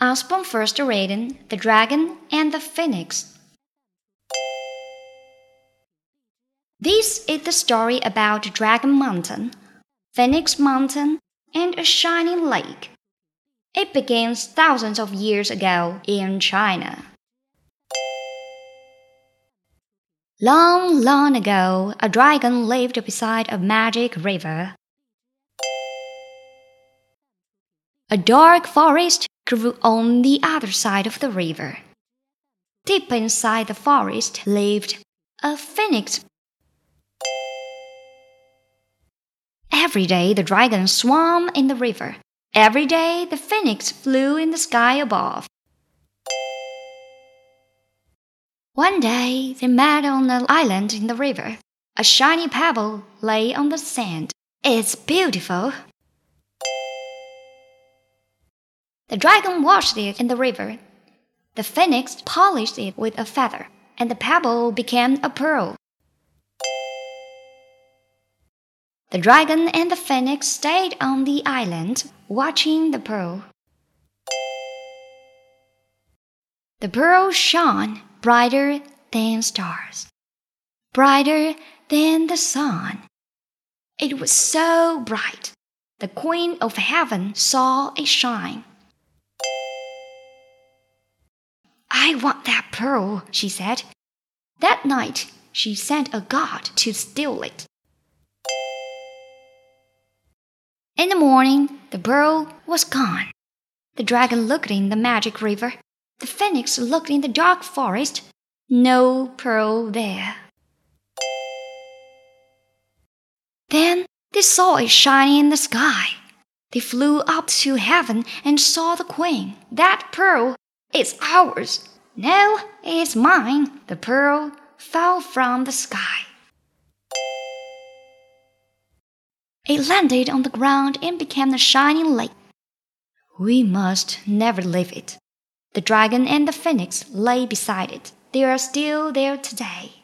Usborne first reading The Dragon and the Phoenix. This is the story about Dragon Mountain, Phoenix Mountain, and a shining lake. It begins thousands of years ago in China. Long, long ago, a dragon lived beside a magic river. A dark forest grew on the other side of the river. Deep inside the forest lived a phoenix. Every day the dragon swam in the river. Every day the phoenix flew in the sky above. One day they met on an island in the river. A shiny pebble lay on the sand. It's beautiful. The dragon washed it in the river. The phoenix polished it with a feather, and the pebble became a pearl. The dragon and the phoenix stayed on the island, watching the pearl. The pearl shone brighter than stars, brighter than the sun. It was so bright, the Queen of Heaven saw it shine. I want that pearl, she said. That night she sent a guard to steal it. In the morning, the pearl was gone. The dragon looked in the magic river. The phoenix looked in the dark forest. No pearl there. Then they saw it shining in the sky. They flew up to heaven and saw the queen. That pearl is ours. No, it's mine. The pearl fell from the sky. It landed on the ground and became a shining lake. We must never leave it. The dragon and the phoenix lay beside it. They are still there today.